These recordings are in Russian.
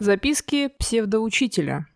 Записки псевдоучителя.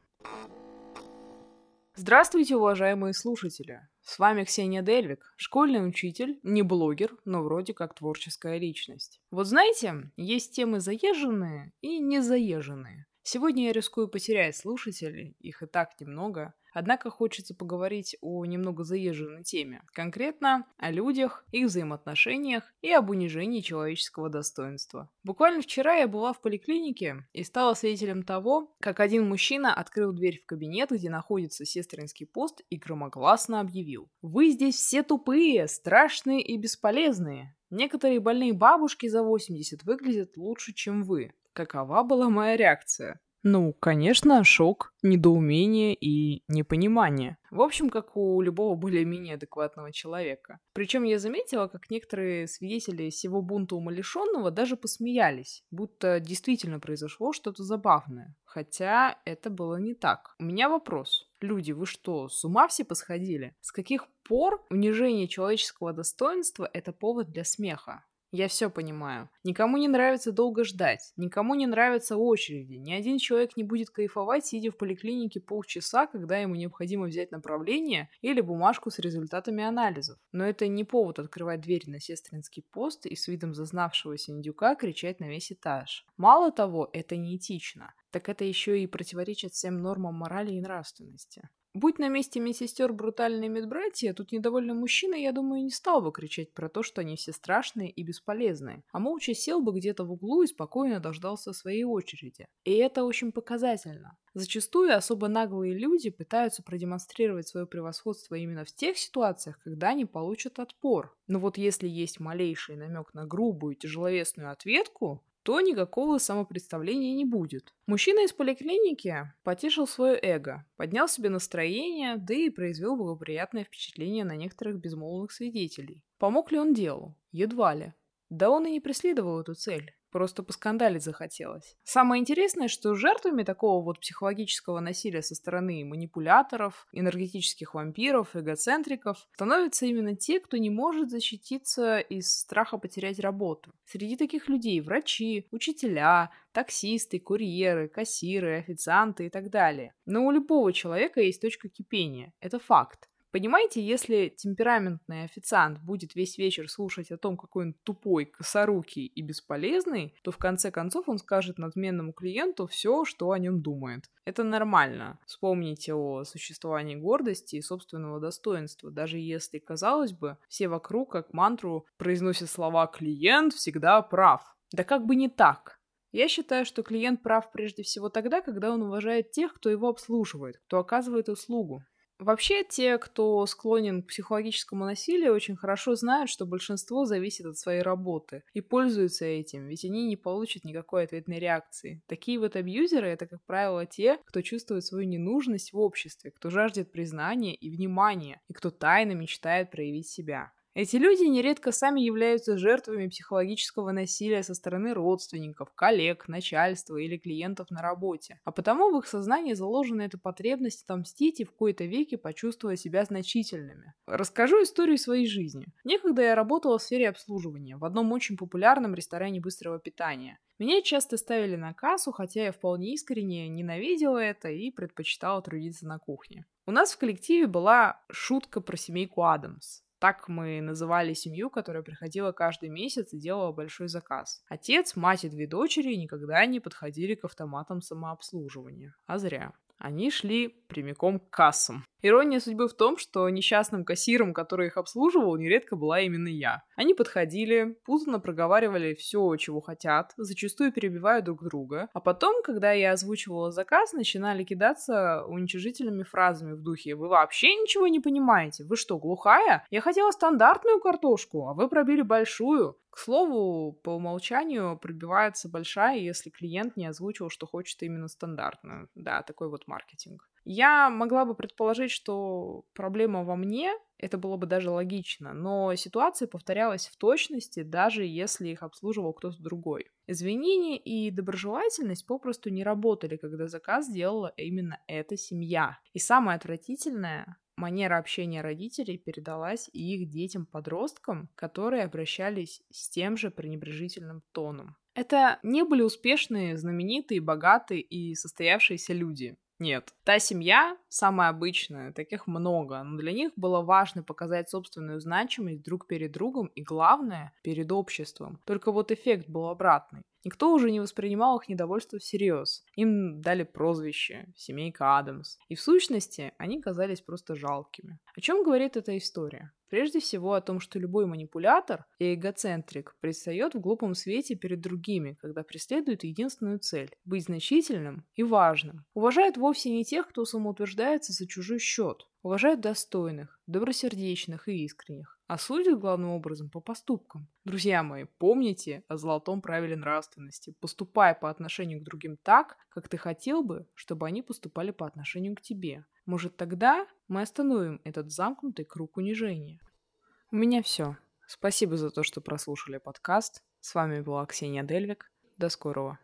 Здравствуйте, уважаемые слушатели! С вами Ксения Дельвик, школьный учитель, не блогер, но вроде как творческая личность. Вот знаете, есть темы заезженные и незаезженные. Сегодня я рискую потерять слушателей, их и так немного, однако хочется поговорить о немного заезженной теме, конкретно о людях, их взаимоотношениях и об унижении человеческого достоинства. Буквально вчера я была в поликлинике и стала свидетелем того, как один мужчина открыл дверь в кабинет, где находится сестринский пост, и громогласно объявил «Вы здесь все тупые, страшные и бесполезные. Некоторые больные бабушки за 80 выглядят лучше, чем вы. Какова была моя реакция? Ну, конечно, шок, недоумение и непонимание. В общем, как у любого более-менее адекватного человека. Причем я заметила, как некоторые свидетели всего бунта умалишенного даже посмеялись, будто действительно произошло что-то забавное. Хотя это было не так. У меня вопрос. Люди, вы что, с ума все посходили? С каких пор унижение человеческого достоинства – это повод для смеха? Я все понимаю. Никому не нравится долго ждать, никому не нравятся очереди. Ни один человек не будет кайфовать, сидя в поликлинике полчаса, когда ему необходимо взять направление или бумажку с результатами анализов. Но это не повод открывать дверь на сестринский пост и с видом зазнавшегося индюка кричать на весь этаж. Мало того, это неэтично так это еще и противоречит всем нормам морали и нравственности. Будь на месте медсестер брутальные медбратья, тут недовольный мужчина, я думаю, не стал бы кричать про то, что они все страшные и бесполезные, а молча сел бы где-то в углу и спокойно дождался своей очереди. И это очень показательно. Зачастую особо наглые люди пытаются продемонстрировать свое превосходство именно в тех ситуациях, когда они получат отпор. Но вот если есть малейший намек на грубую тяжеловесную ответку, то никакого самопредставления не будет. Мужчина из поликлиники потешил свое эго, поднял себе настроение, да и произвел благоприятное впечатление на некоторых безмолвных свидетелей. Помог ли он делу? Едва ли. Да он и не преследовал эту цель. Просто поскандалить захотелось. Самое интересное, что жертвами такого вот психологического насилия со стороны манипуляторов, энергетических вампиров, эгоцентриков становятся именно те, кто не может защититься из страха потерять работу. Среди таких людей врачи, учителя, таксисты, курьеры, кассиры, официанты и так далее. Но у любого человека есть точка кипения. Это факт. Понимаете, если темпераментный официант будет весь вечер слушать о том, какой он тупой, косорукий и бесполезный, то в конце концов он скажет надменному клиенту все, что о нем думает. Это нормально. Вспомните о существовании гордости и собственного достоинства, даже если, казалось бы, все вокруг как мантру произносят слова «клиент всегда прав». Да как бы не так. Я считаю, что клиент прав прежде всего тогда, когда он уважает тех, кто его обслуживает, кто оказывает услугу. Вообще, те, кто склонен к психологическому насилию, очень хорошо знают, что большинство зависит от своей работы и пользуются этим, ведь они не получат никакой ответной реакции. Такие вот абьюзеры — это, как правило, те, кто чувствует свою ненужность в обществе, кто жаждет признания и внимания, и кто тайно мечтает проявить себя. Эти люди нередко сами являются жертвами психологического насилия со стороны родственников, коллег, начальства или клиентов на работе. А потому в их сознании заложена эта потребность отомстить и в кои-то веки почувствовать себя значительными. Расскажу историю своей жизни. Некогда я работала в сфере обслуживания в одном очень популярном ресторане быстрого питания. Меня часто ставили на кассу, хотя я вполне искренне ненавидела это и предпочитала трудиться на кухне. У нас в коллективе была шутка про семейку Адамс. Так мы называли семью, которая приходила каждый месяц и делала большой заказ. Отец, мать и две дочери никогда не подходили к автоматам самообслуживания. А зря. Они шли прямиком к кассам. Ирония судьбы в том, что несчастным кассиром, который их обслуживал, нередко была именно я. Они подходили, путанно проговаривали все, чего хотят, зачастую перебивая друг друга, а потом, когда я озвучивала заказ, начинали кидаться уничижительными фразами в духе «Вы вообще ничего не понимаете? Вы что, глухая? Я хотела стандартную картошку, а вы пробили большую. К слову, по умолчанию пробивается большая, если клиент не озвучил, что хочет именно стандартную. Да, такой вот маркетинг. Я могла бы предположить, что проблема во мне, это было бы даже логично, но ситуация повторялась в точности, даже если их обслуживал кто-то другой. Извинения и доброжелательность попросту не работали, когда заказ делала именно эта семья. И самое отвратительное, манера общения родителей передалась и их детям-подросткам, которые обращались с тем же пренебрежительным тоном. Это не были успешные, знаменитые, богатые и состоявшиеся люди. Нет. Та семья, самая обычная, таких много, но для них было важно показать собственную значимость друг перед другом и, главное, перед обществом. Только вот эффект был обратный. Никто уже не воспринимал их недовольство всерьез. Им дали прозвище «Семейка Адамс». И в сущности, они казались просто жалкими. О чем говорит эта история? Прежде всего о том, что любой манипулятор и эгоцентрик предстает в глупом свете перед другими, когда преследует единственную цель – быть значительным и важным. Уважает вовсе не тех, кто самоутверждается за чужой счет. Уважает достойных, добросердечных и искренних а судят главным образом по поступкам. Друзья мои, помните о золотом правиле нравственности. Поступай по отношению к другим так, как ты хотел бы, чтобы они поступали по отношению к тебе. Может, тогда мы остановим этот замкнутый круг унижения. У меня все. Спасибо за то, что прослушали подкаст. С вами была Ксения Дельвик. До скорого.